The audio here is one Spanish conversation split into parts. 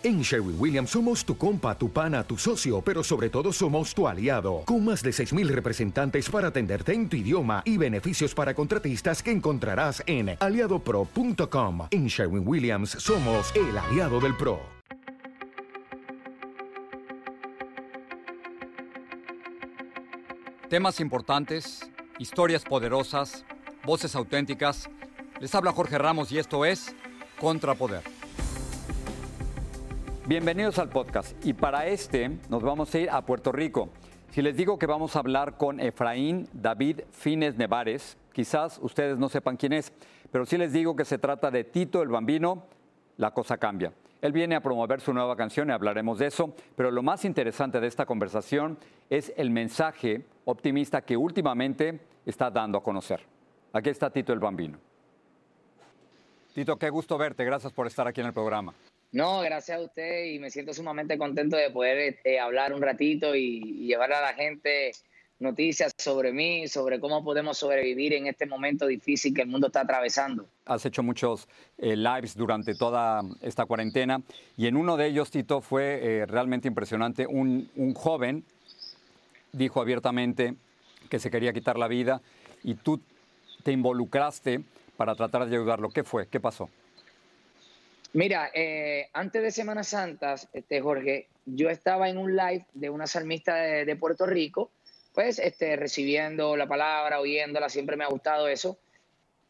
En Sherwin Williams somos tu compa, tu pana, tu socio, pero sobre todo somos tu aliado, con más de 6.000 representantes para atenderte en tu idioma y beneficios para contratistas que encontrarás en aliadopro.com. En Sherwin Williams somos el aliado del PRO. Temas importantes, historias poderosas, voces auténticas. Les habla Jorge Ramos y esto es Contrapoder. Bienvenidos al podcast y para este nos vamos a ir a Puerto Rico. Si les digo que vamos a hablar con Efraín David Fines Nevares, quizás ustedes no sepan quién es, pero si les digo que se trata de Tito el Bambino, la cosa cambia. Él viene a promover su nueva canción y hablaremos de eso, pero lo más interesante de esta conversación es el mensaje optimista que últimamente está dando a conocer. Aquí está Tito el Bambino. Tito, qué gusto verte, gracias por estar aquí en el programa. No, gracias a usted y me siento sumamente contento de poder este, hablar un ratito y, llevar a la gente noticias sobre mí, sobre cómo podemos sobrevivir en este momento difícil que el mundo está atravesando. Has hecho muchos eh, lives durante toda esta cuarentena y en uno de ellos, Tito, fue eh, realmente impresionante. Un, un joven dijo abiertamente que se quería quitar la vida y tú te involucraste para tratar de ayudarlo. ¿Qué fue? ¿Qué pasó? Mira, eh, antes de Semana Santa, este, Jorge, yo estaba en un live de una salmista de, Puerto Rico, pues este, recibiendo la palabra, oyéndola, siempre me ha gustado eso.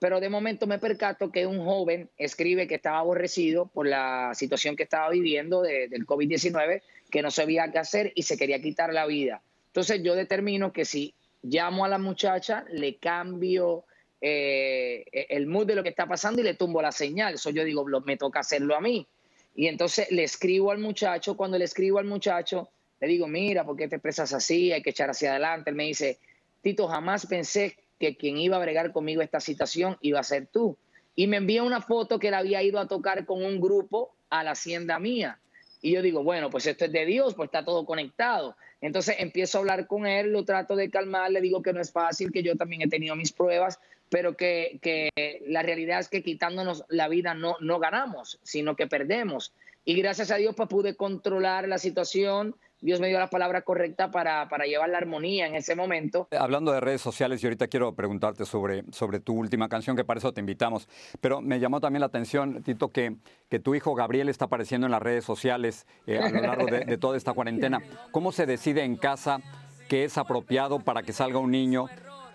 Pero de momento me percato que un joven escribe que estaba aborrecido por la situación que estaba viviendo de, del COVID-19, que no sabía qué hacer y se quería quitar la vida. Entonces yo determino que si llamo a la muchacha, le cambio eh, el mood de lo que está pasando y le tumbo la señal. Eso yo digo, me toca hacerlo a mí. Y entonces le escribo al muchacho, cuando le escribo al muchacho, le digo, mira, ¿por qué te expresas así? Hay que echar hacia adelante. Él me dice, Tito, jamás pensé que quien iba a bregar conmigo esta situación iba a ser tú. Y me envía una foto que él había ido a tocar con un grupo a la hacienda mía. Y yo digo, bueno, pues esto es de Dios, pues está todo conectado. Entonces empiezo a hablar con él, lo trato de calmar, le digo que no es fácil, que yo también he tenido mis pruebas, pero que, que, la realidad es que quitándonos la vida no, no ganamos, sino que perdemos. Y gracias a Dios pues pude controlar la situación, Dios me dio la palabra correcta para, para, llevar la armonía en ese momento. Hablando de redes sociales, yo ahorita quiero preguntarte sobre, sobre tu última canción, que para eso te invitamos. Pero me llamó también la atención, Tito, que, que tu hijo Gabriel está apareciendo en las redes sociales eh, a lo largo de, de toda esta cuarentena. ¿Cómo se decide en casa qué es apropiado para que salga un niño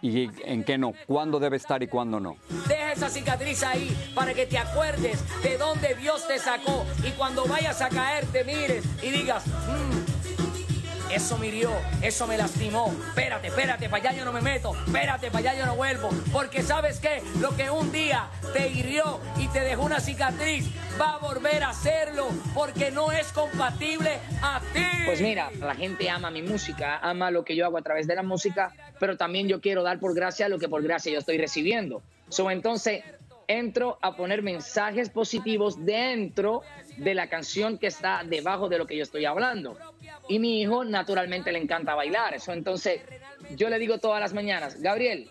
y en qué no, cuándo debe estar y cuándo no. Deja esa cicatriz ahí para que te acuerdes de dónde Dios te sacó y cuando vayas a caer te mires y digas, mmm, eso me hirió, eso me lastimó. Espérate, espérate, para allá yo no me meto. Espérate, para allá yo no vuelvo. Porque sabes qué, lo que un día te hirió y te dejó una cicatriz, va a volver a hacerlo porque no es compatible a ti. Pues mira, la gente ama mi música, ama lo que yo hago a través de la música, pero también yo quiero dar por gracia lo que por gracia yo estoy recibiendo. So, entonces, entro a poner mensajes positivos dentro de la canción que está debajo de lo que yo estoy hablando. Y mi hijo naturalmente le encanta bailar. Eso entonces yo le digo todas las mañanas, Gabriel,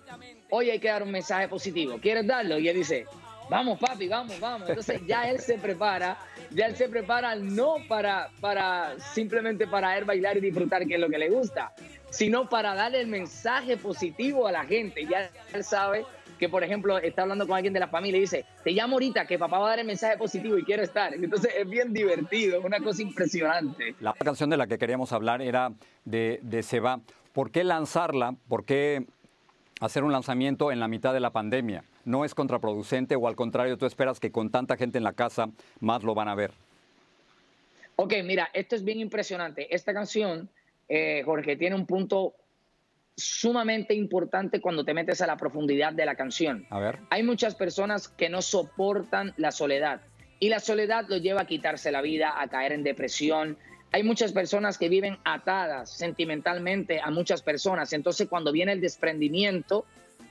hoy hay que dar un mensaje positivo. ¿Quieres darlo? Y él dice, vamos papi, vamos, vamos. Entonces ya él se prepara, ya él se prepara no para, para simplemente para él bailar y disfrutar, que es lo que le gusta, sino para darle el mensaje positivo a la gente. Ya él sabe que, por ejemplo, está hablando con alguien de la familia y dice, te llamo ahorita que papá va a dar el mensaje positivo y quiero estar. Entonces es bien divertido, es una cosa impresionante. La canción de la que queríamos hablar era de, de Seba. ¿Por qué lanzarla? ¿Por qué hacer un lanzamiento en la mitad de la pandemia? ¿No es contraproducente o al contrario, tú esperas que con tanta gente en la casa más lo van a ver? Ok, mira, esto es bien impresionante. Esta canción, eh, Jorge, tiene un punto sumamente importante cuando te metes a la profundidad de la canción. A ver. Hay muchas personas que no soportan la soledad y la soledad lo lleva a quitarse la vida, a caer en depresión. Hay muchas personas que viven atadas sentimentalmente a muchas personas. Entonces, cuando viene el desprendimiento,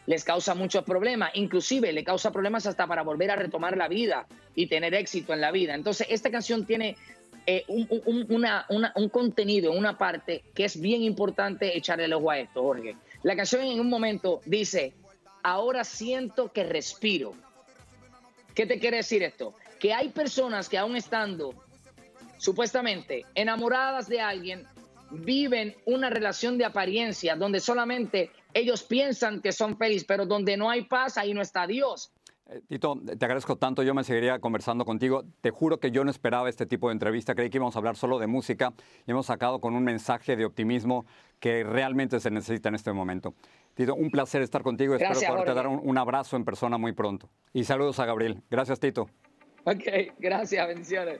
les causa muchos problemas. Inclusive le causa problemas hasta para volver a retomar la vida y tener éxito en la vida. Entonces, esta canción tiene eh, un, un, una, una, un contenido, una parte que es bien importante echarle el ojo a esto, Jorge. La canción en un momento dice, ahora siento que respiro. ¿Qué te quiere decir esto? Que hay personas que aún estando supuestamente enamoradas de alguien, viven una relación de apariencia donde solamente ellos piensan que son felices, pero donde no hay paz, ahí no está Dios. Eh, Tito, te agradezco tanto, yo me seguiría conversando contigo. Te juro que yo no esperaba este tipo de entrevista, creí que íbamos a hablar solo de música y hemos sacado con un mensaje de optimismo que realmente se necesita en este momento. Tito, un placer estar contigo, Gracias, espero poderte Jorge. dar un, un abrazo en persona muy pronto. Y saludos a Gabriel. Gracias, Tito. Ok, gracias, bendiciones.